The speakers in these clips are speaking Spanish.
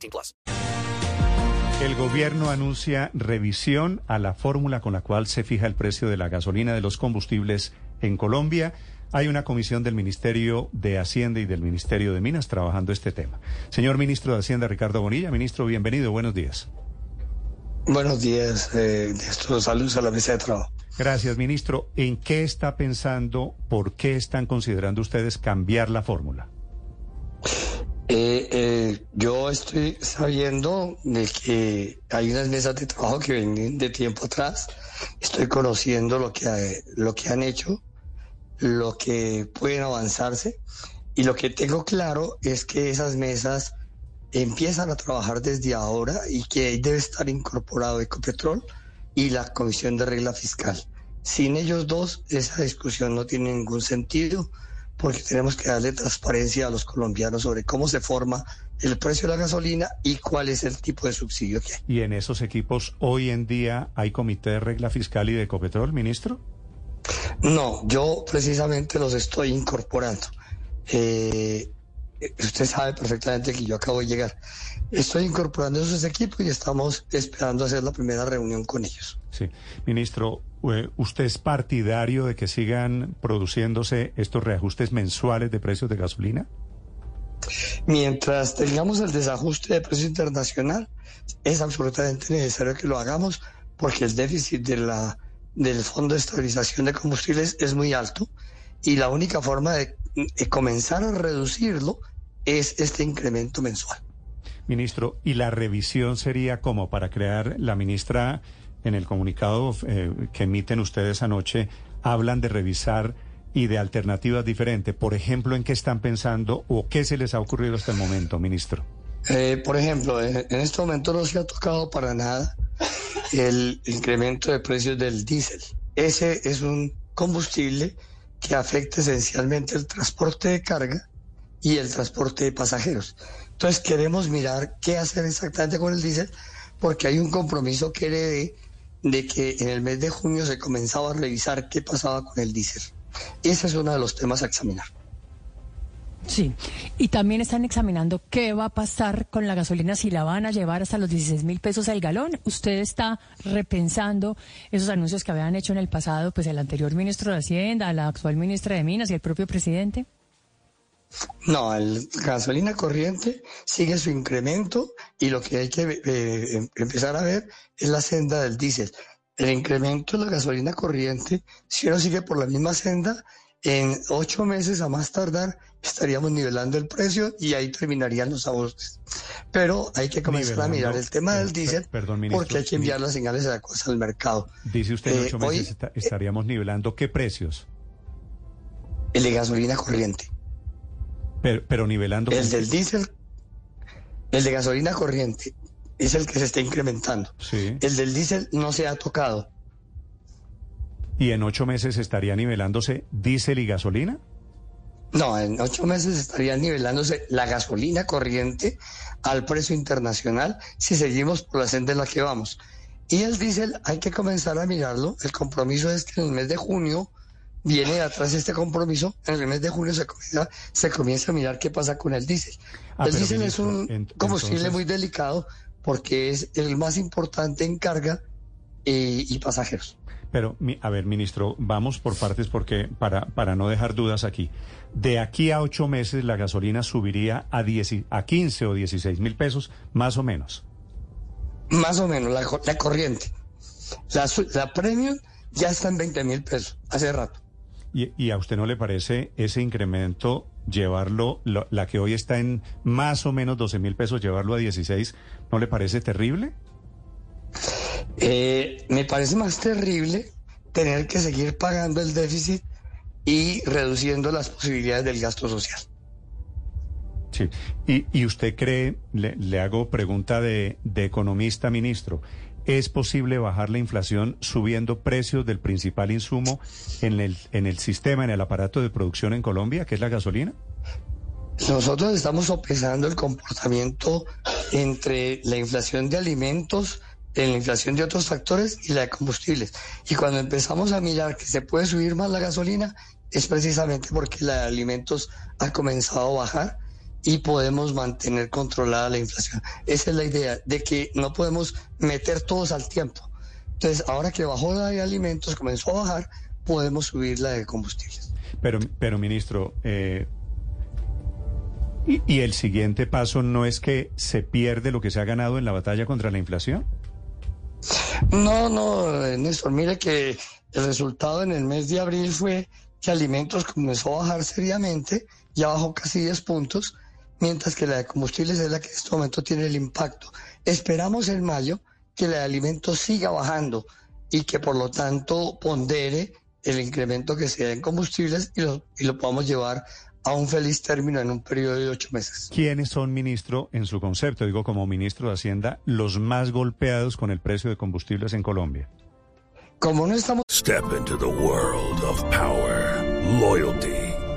18 plus. El gobierno anuncia revisión a la fórmula con la cual se fija el precio de la gasolina de los combustibles en Colombia. Hay una comisión del Ministerio de Hacienda y del Ministerio de Minas trabajando este tema. Señor ministro de Hacienda, Ricardo Bonilla, ministro, bienvenido, buenos días. Buenos días, eh. Saludos a la mesa de trabajo. Gracias, ministro. ¿En qué está pensando, por qué están considerando ustedes cambiar la fórmula? Eh, eh, yo estoy sabiendo de que hay unas mesas de trabajo que vienen de tiempo atrás. Estoy conociendo lo que, lo que han hecho, lo que pueden avanzarse. Y lo que tengo claro es que esas mesas empiezan a trabajar desde ahora y que debe estar incorporado Ecopetrol y la Comisión de Regla Fiscal. Sin ellos dos, esa discusión no tiene ningún sentido porque tenemos que darle transparencia a los colombianos sobre cómo se forma el precio de la gasolina y cuál es el tipo de subsidio que hay. ¿Y en esos equipos hoy en día hay comité de regla fiscal y de Ecopetrol, ministro? No, yo precisamente los estoy incorporando. Eh, usted sabe perfectamente que yo acabo de llegar. Estoy incorporando esos equipos y estamos esperando hacer la primera reunión con ellos. Sí, ministro, eh, ¿usted es partidario de que sigan produciéndose estos reajustes mensuales de precios de gasolina? Mientras tengamos el desajuste de precio internacional, es absolutamente necesario que lo hagamos porque el déficit de la, del Fondo de Estabilización de Combustibles es muy alto y la única forma de comenzar a reducirlo es este incremento mensual. Ministro, ¿y la revisión sería como para crear, la ministra en el comunicado eh, que emiten ustedes anoche, hablan de revisar y de alternativas diferentes? Por ejemplo, ¿en qué están pensando o qué se les ha ocurrido hasta el momento, ministro? Eh, por ejemplo, en, en este momento no se ha tocado para nada el incremento de precios del diésel. Ese es un combustible que afecta esencialmente el transporte de carga y el transporte de pasajeros. Entonces queremos mirar qué hacer exactamente con el diésel, porque hay un compromiso que heredé de que en el mes de junio se comenzaba a revisar qué pasaba con el diésel. Ese es uno de los temas a examinar. Sí, y también están examinando qué va a pasar con la gasolina, si la van a llevar hasta los 16 mil pesos al galón. ¿Usted está repensando esos anuncios que habían hecho en el pasado, pues el anterior ministro de Hacienda, la actual ministra de Minas y el propio presidente? No, el gasolina corriente sigue su incremento y lo que hay que eh, empezar a ver es la senda del diésel. El incremento de la gasolina corriente, si uno sigue por la misma senda, en ocho meses a más tardar estaríamos nivelando el precio y ahí terminarían los ajustes. Pero hay que comenzar a mirar el tema del diésel porque hay que enviar las señales de la cosa al mercado. Dice usted en ocho eh, meses estaríamos nivelando qué precios? El de gasolina corriente. Pero, pero nivelando. El del diésel, el de gasolina corriente, es el que se está incrementando. Sí. El del diésel no se ha tocado. ¿Y en ocho meses estaría nivelándose diésel y gasolina? No, en ocho meses estaría nivelándose la gasolina corriente al precio internacional si seguimos por la senda en la que vamos. Y el diésel hay que comenzar a mirarlo. El compromiso es que en el mes de junio viene atrás este compromiso, en el mes de junio se comienza, se comienza a mirar qué pasa con el diésel. Ah, el diésel es un combustible muy delicado porque es el más importante en carga eh, y pasajeros. Pero, a ver, ministro, vamos por partes porque para, para no dejar dudas aquí. De aquí a ocho meses la gasolina subiría a, 10, y- a 15 o 16 mil pesos, más o menos. Más o menos, la, la corriente. La, la premium ya está en 20 mil pesos, hace rato. ¿Y, y a usted no le parece ese incremento, llevarlo, lo- la que hoy está en más o menos 12 mil pesos, llevarlo a 16, no le parece terrible? Eh, me parece más terrible tener que seguir pagando el déficit y reduciendo las posibilidades del gasto social. Sí. ¿Y, y usted cree, le, le hago pregunta de, de economista, ministro, ¿es posible bajar la inflación subiendo precios del principal insumo en el, en el sistema, en el aparato de producción en Colombia, que es la gasolina? Nosotros estamos sopesando el comportamiento entre la inflación de alimentos, en la inflación de otros factores y la de combustibles. Y cuando empezamos a mirar que se puede subir más la gasolina, es precisamente porque la de alimentos ha comenzado a bajar y podemos mantener controlada la inflación. Esa es la idea, de que no podemos meter todos al tiempo. Entonces, ahora que bajó la de alimentos, comenzó a bajar, podemos subir la de combustibles. Pero, pero ministro, eh, y, ¿y el siguiente paso no es que se pierde lo que se ha ganado en la batalla contra la inflación? No, no, eh, Néstor, mire que el resultado en el mes de abril fue que alimentos comenzó a bajar seriamente, ya bajó casi 10 puntos, mientras que la de combustibles es la que en este momento tiene el impacto. Esperamos en mayo que la de alimentos siga bajando y que por lo tanto pondere el incremento que se da en combustibles y lo, y lo podamos llevar a un feliz término en un periodo de ocho meses. ¿Quiénes son, ministro, en su concepto, digo como ministro de Hacienda, los más golpeados con el precio de combustibles en Colombia? Como no estamos Step into the world of power, loyalty,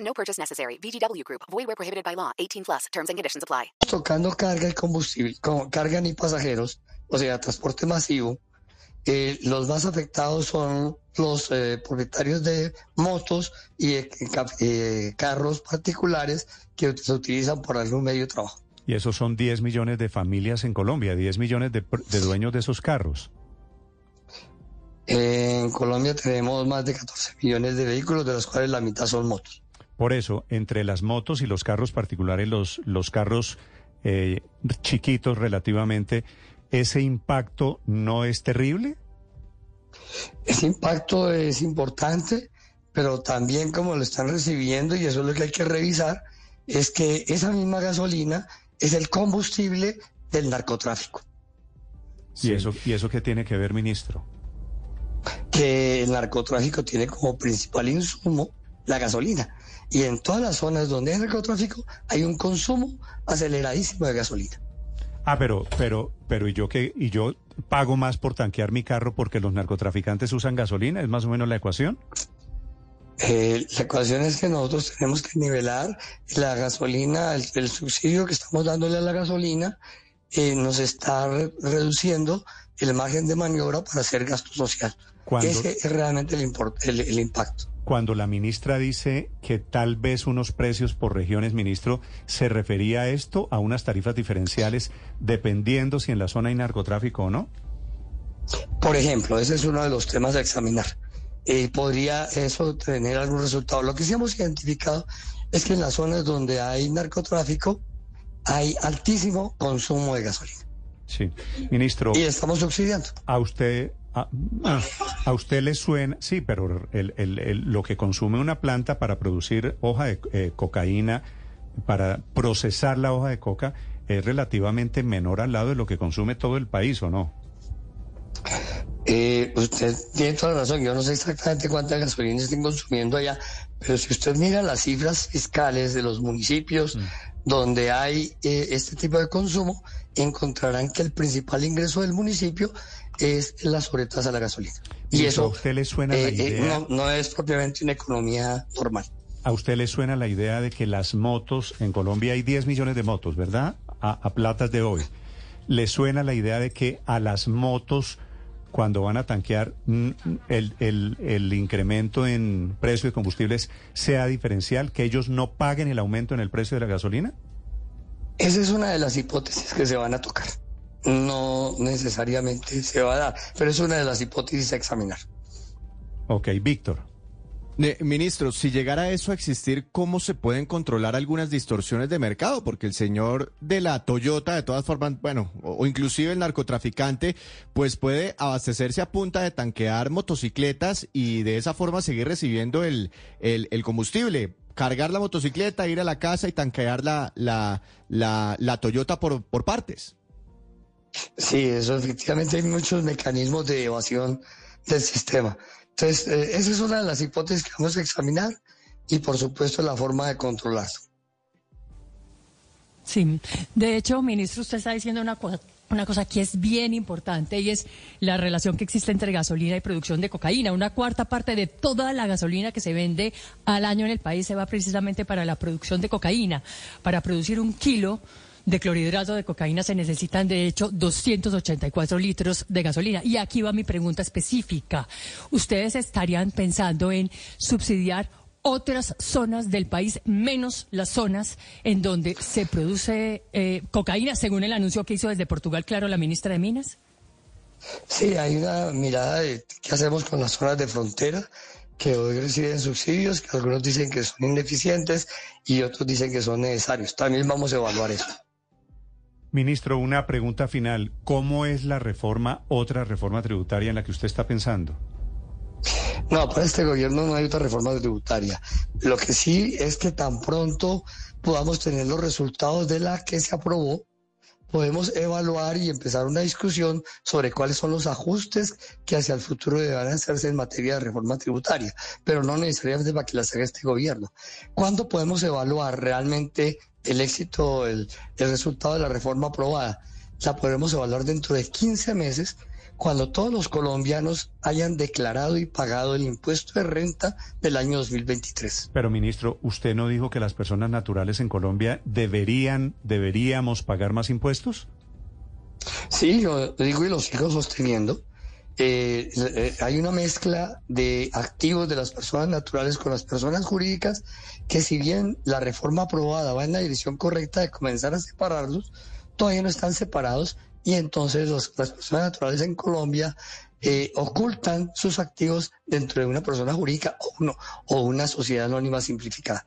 No purchase necessary. VGW Group. Void where prohibited by law. 18 plus. Terms and conditions apply. tocando carga y combustible, con carga ni pasajeros, o sea, transporte masivo, eh, los más afectados son los eh, propietarios de motos y ca- eh, carros particulares que se utilizan por algún medio de trabajo. Y esos son 10 millones de familias en Colombia, 10 millones de, de dueños de esos carros. Eh, en Colombia tenemos más de 14 millones de vehículos, de los cuales la mitad son motos. Por eso, entre las motos y los carros particulares, los, los carros eh, chiquitos relativamente, ¿ese impacto no es terrible? Ese impacto es importante, pero también como lo están recibiendo, y eso es lo que hay que revisar, es que esa misma gasolina es el combustible del narcotráfico. ¿Y, eso, ¿Y eso qué tiene que ver, ministro? que el narcotráfico tiene como principal insumo la gasolina. Y en todas las zonas donde hay narcotráfico hay un consumo aceleradísimo de gasolina. Ah, pero, pero, pero ¿y yo qué? ¿Y yo pago más por tanquear mi carro porque los narcotraficantes usan gasolina? ¿Es más o menos la ecuación? Eh, la ecuación es que nosotros tenemos que nivelar la gasolina, el, el subsidio que estamos dándole a la gasolina eh, nos está re- reduciendo el margen de maniobra para hacer gasto social. Ese es realmente el, import- el- el impacto. Cuando la ministra dice que tal vez unos precios por regiones, ministro, ¿se refería a esto, a unas tarifas diferenciales, dependiendo si en la zona hay narcotráfico o no? Por ejemplo, ese es uno de los temas a examinar. Eh, ¿Podría eso tener algún resultado? Lo que sí hemos identificado es que en las zonas donde hay narcotráfico hay altísimo consumo de gasolina Sí. Ministro, y estamos subsidiando. a usted, a, a- a usted le suena, sí, pero el- el- el- lo que consume una planta para producir hoja de eh, cocaína, para procesar la hoja de coca, es relativamente menor al lado de lo que consume todo el país, ¿o no? Eh, usted tiene toda la razón. Yo no sé exactamente cuánta gasolina estén consumiendo allá, pero si usted mira las cifras fiscales de los municipios donde hay eh, este tipo de consumo, encontrarán que el principal ingreso del municipio es la sobretasa de la gasolina. Y eso ¿A usted le suena la eh, eh, idea? no, no es propiamente una economía normal. ¿A usted le suena la idea de que las motos, en Colombia hay 10 millones de motos, ¿verdad? A, a platas de hoy. ¿Le suena la idea de que a las motos, cuando van a tanquear, el, el- el incremento en precio de combustibles sea diferencial, que ellos no paguen el aumento en el precio de la gasolina? Esa es una de las hipótesis que se van a tocar. No necesariamente se va a dar, pero es una de las hipótesis a examinar. Ok, Víctor. ministro, si llegara eso a existir, ¿cómo se pueden controlar algunas distorsiones de mercado? Porque el señor de la Toyota, de todas formas, bueno, o, inclusive el narcotraficante, pues puede abastecerse a punta de tanquear motocicletas y de esa forma seguir recibiendo el, el, combustible. Cargar la motocicleta, ir a la casa y tanquear la, la, la, la Toyota por, por partes. Sí, eso efectivamente hay muchos mecanismos de evasión del sistema. Entonces, eh, esa es una de las hipótesis que vamos a examinar y, por supuesto, la forma de controlarlo. Sí, de hecho, ministro, usted está diciendo una cosa, una cosa que es bien importante y es la relación que existe entre gasolina y producción de cocaína. Una cuarta parte de toda la gasolina que se vende al año en el país se va precisamente para la producción de cocaína. Para producir un kilo de clorhidrato de cocaína se necesitan, de hecho, 284 litros de gasolina. Y aquí va mi pregunta específica. ¿Ustedes estarían pensando en subsidiar otras zonas del país, menos las zonas en donde se produce eh, cocaína, según el anuncio que hizo desde Portugal, claro, la ministra de Minas? Sí, hay una mirada de qué hacemos con las zonas de frontera que hoy reciben subsidios, que algunos dicen que son ineficientes y otros dicen que son necesarios. También vamos a evaluar eso. Ministro, una pregunta final. ¿Cómo es la reforma, otra reforma tributaria en la que usted está pensando? No, para este gobierno no hay otra reforma tributaria. Lo que sí es que tan pronto podamos tener los resultados de la que se aprobó, podemos evaluar y empezar una discusión sobre cuáles son los ajustes que hacia el futuro deberán hacerse en materia de reforma tributaria, pero no necesariamente para que las haga este gobierno. ¿Cuándo podemos evaluar realmente el éxito, el, el resultado de la reforma aprobada? La podremos evaluar dentro de 15 meses cuando todos los colombianos hayan declarado y pagado el impuesto de renta del año 2023. Pero ministro, usted no dijo que las personas naturales en Colombia deberían, deberíamos pagar más impuestos? Sí, yo digo y lo sigo sosteniendo. Eh, eh, hay una mezcla de activos de las personas naturales con las personas jurídicas que si bien la reforma aprobada va en la dirección correcta de comenzar a separarlos, todavía no están separados y entonces las personas naturales en Colombia eh, ocultan sus activos dentro de una persona jurídica o, o una sociedad anónima simplificada.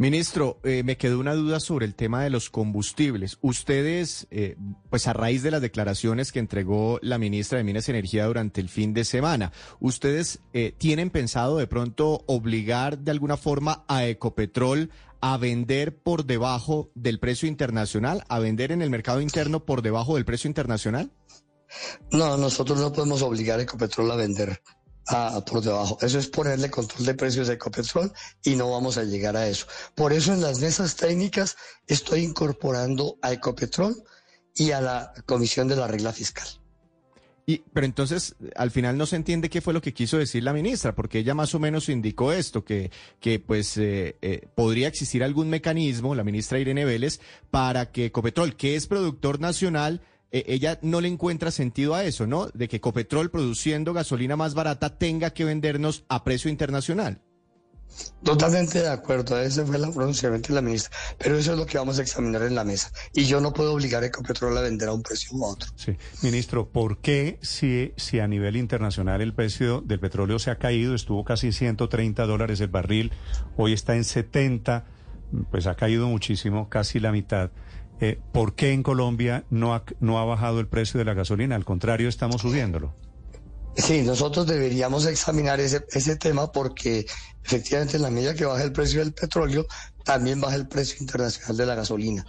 Ministro, eh, me quedó una duda sobre el tema de los combustibles. Ustedes, eh, pues a raíz de las declaraciones que entregó la ministra de Minas y Energía durante el fin de semana, ¿ustedes tienen pensado de pronto obligar de alguna forma a Ecopetrol a vender por debajo del precio internacional, a vender en el mercado interno por debajo del precio internacional? No, nosotros no podemos obligar a Ecopetrol a vender por debajo. Eso es ponerle control de precios a Ecopetrol y no vamos a llegar a eso. Por eso en las mesas técnicas estoy incorporando a Ecopetrol y a la Comisión de la Regla Fiscal pero entonces, al final no se entiende qué fue lo que quiso decir la ministra, porque ella más o menos indicó esto, que, que pues eh, eh, podría existir algún mecanismo, la ministra Irene Vélez, para que Copetrol, que es productor nacional, eh, ella no le encuentra sentido a eso, ¿no? De que Copetrol, produciendo gasolina más barata, tenga que vendernos a precio internacional. Totalmente de acuerdo, ese fue el pronunciamiento de la ministra, pero eso es lo que vamos a examinar en la mesa. Y yo no puedo obligar a Ecopetrol a vender a un precio u otro. Sí, ministro, ¿por qué si, si a nivel internacional el precio del petróleo se ha caído, estuvo casi 130 dólares el barril, hoy está en 70, pues ha caído muchísimo, casi la mitad? Eh, ¿Por qué en Colombia no ha, no ha bajado el precio de la gasolina? Al contrario, estamos subiéndolo. Sí, nosotros deberíamos examinar ese, ese tema porque efectivamente en la medida que baja el precio del petróleo, también baja el precio internacional de la gasolina.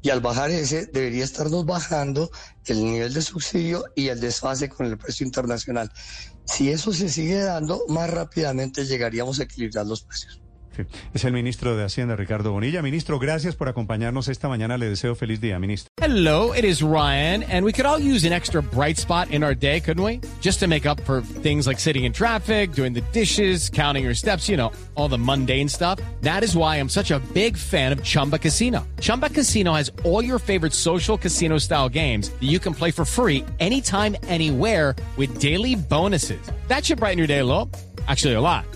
Y al bajar ese, debería estarnos bajando el nivel de subsidio y el desfase con el precio internacional. Si eso se sigue dando, más rápidamente llegaríamos a equilibrar los precios. Es el ministro de Hacienda, Ricardo Bonilla. Ministro, gracias por acompañarnos esta mañana. Le deseo feliz día, ministro. Hello, it is Ryan, and we could all use an extra bright spot in our day, couldn't we? Just to make up for things like sitting in traffic, doing the dishes, counting your steps, you know, all the mundane stuff. That is why I'm such a big fan of Chumba Casino. Chumba Casino has all your favorite social casino style games that you can play for free anytime, anywhere with daily bonuses. That should brighten your day a. Actually, a lot.